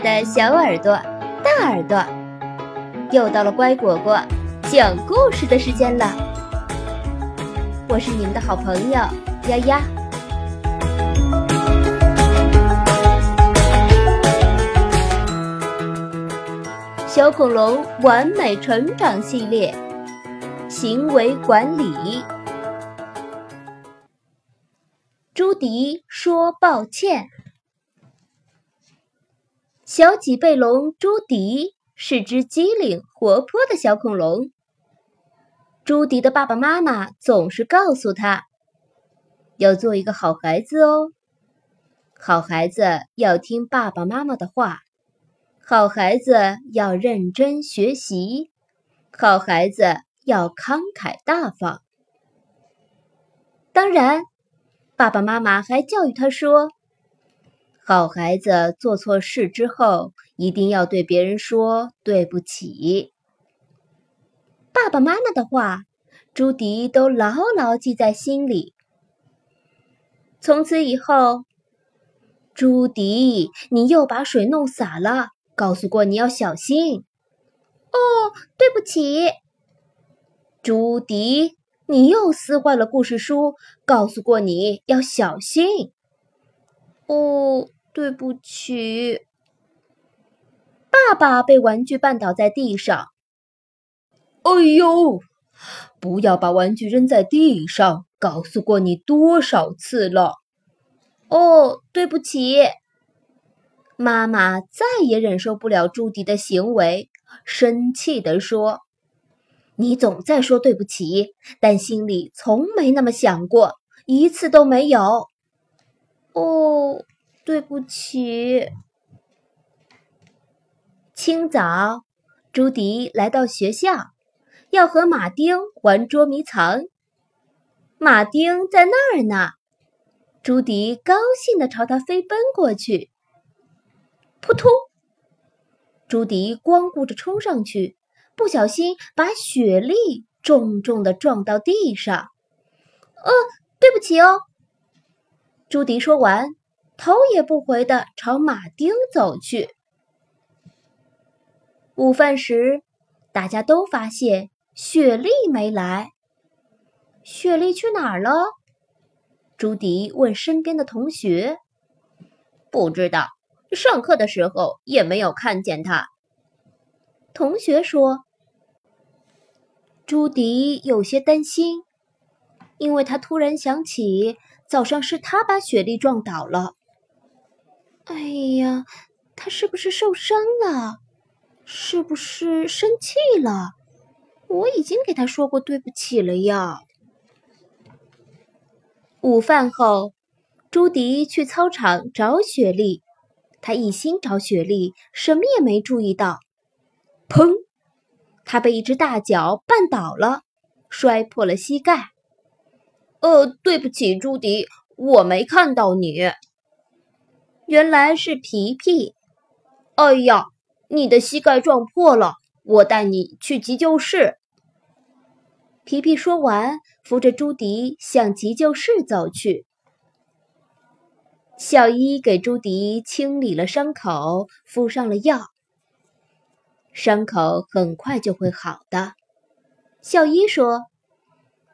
的小耳朵、大耳朵，又到了乖果果讲故事的时间了。我是你们的好朋友丫丫。小恐龙完美成长系列，行为管理。朱迪说抱歉。小脊背龙朱迪是只机灵活泼的小恐龙。朱迪的爸爸妈妈总是告诉他，要做一个好孩子哦。好孩子要听爸爸妈妈的话，好孩子要认真学习，好孩子要慷慨大方。当然，爸爸妈妈还教育他说。好孩子做错事之后，一定要对别人说对不起。爸爸妈妈的话，朱迪都牢牢记在心里。从此以后，朱迪，你又把水弄洒了，告诉过你要小心。哦，对不起。朱迪，你又撕坏了故事书，告诉过你要小心。哦。对不起，爸爸被玩具绊倒在地上。哎呦！不要把玩具扔在地上，告诉过你多少次了。哦，对不起。妈妈再也忍受不了朱迪的行为，生气地说：“你总在说对不起，但心里从没那么想过，一次都没有。”哦。对不起。清早，朱迪来到学校，要和马丁玩捉迷藏。马丁在那儿呢，朱迪高兴地朝他飞奔过去。扑通！朱迪光顾着冲上去，不小心把雪莉重重地撞到地上。呃，对不起哦。朱迪说完。头也不回的朝马丁走去。午饭时，大家都发现雪莉没来。雪莉去哪儿了？朱迪问身边的同学。不知道，上课的时候也没有看见她。同学说。朱迪有些担心，因为他突然想起早上是他把雪莉撞倒了。哎呀，他是不是受伤了？是不是生气了？我已经给他说过对不起了呀。午饭后，朱迪去操场找雪莉，他一心找雪莉，什么也没注意到。砰！他被一只大脚绊倒了，摔破了膝盖。呃，对不起，朱迪，我没看到你。原来是皮皮！哎呀，你的膝盖撞破了，我带你去急救室。皮皮说完，扶着朱迪向急救室走去。校医给朱迪清理了伤口，敷上了药，伤口很快就会好的。校医说，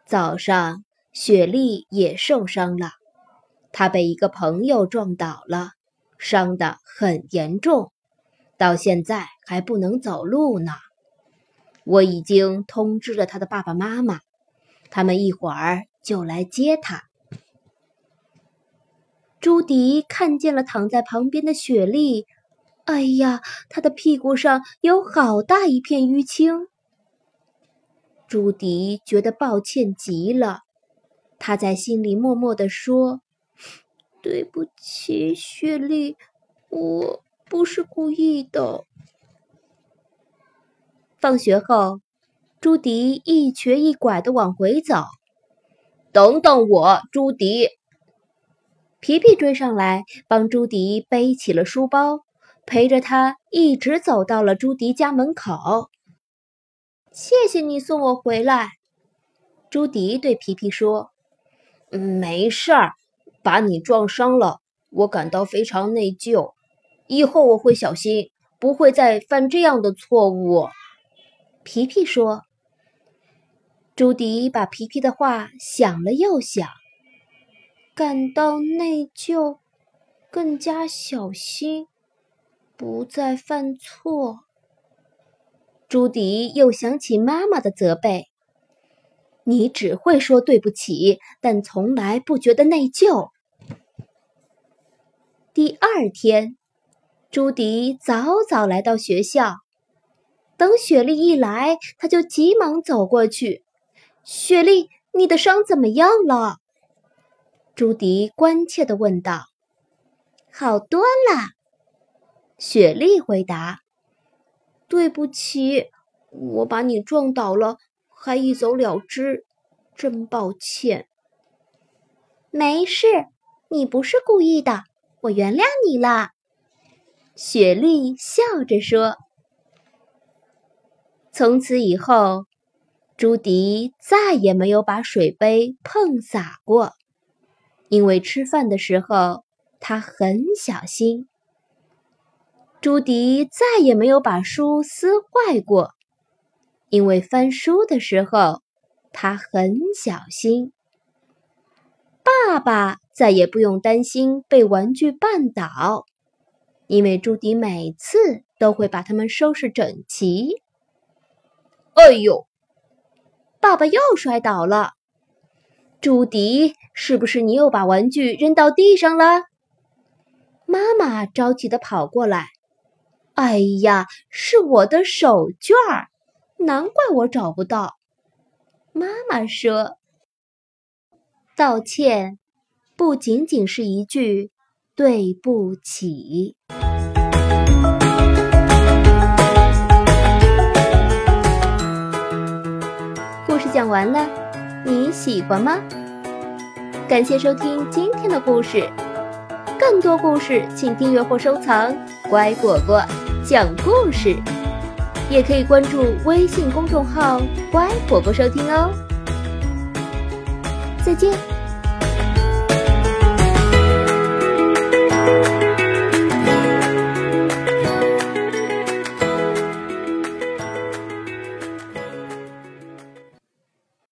早上雪莉也受伤了，她被一个朋友撞倒了。伤得很严重，到现在还不能走路呢。我已经通知了他的爸爸妈妈，他们一会儿就来接他。朱迪看见了躺在旁边的雪莉，哎呀，她的屁股上有好大一片淤青。朱迪觉得抱歉极了，他在心里默默地说。对不起，雪莉，我不是故意的。放学后，朱迪一瘸一拐的往回走。等等我，朱迪！皮皮追上来，帮朱迪背起了书包，陪着他一直走到了朱迪家门口。谢谢你送我回来，朱迪对皮皮说：“没事儿。”把你撞伤了，我感到非常内疚。以后我会小心，不会再犯这样的错误。”皮皮说。朱迪把皮皮的话想了又想，感到内疚，更加小心，不再犯错。朱迪又想起妈妈的责备：“你只会说对不起，但从来不觉得内疚。”第二天，朱迪早早来到学校。等雪莉一来，他就急忙走过去。雪莉，你的伤怎么样了？朱迪关切地问道。好多了，雪莉回答。对不起，我把你撞倒了，还一走了之，真抱歉。没事，你不是故意的，我原谅你了。雪莉笑着说。从此以后。朱迪再也没有把水杯碰洒过，因为吃饭的时候他很小心。朱迪再也没有把书撕坏过，因为翻书的时候他很小心。爸爸再也不用担心被玩具绊倒，因为朱迪每次都会把它们收拾整齐。哎呦！爸爸又摔倒了，朱迪，是不是你又把玩具扔到地上了？妈妈着急的跑过来，哎呀，是我的手绢儿，难怪我找不到。妈妈说，道歉不仅仅是一句对不起。故事讲完了，你喜欢吗？感谢收听今天的故事，更多故事请订阅或收藏“乖果果讲故事”，也可以关注微信公众号“乖果果”收听哦。再见。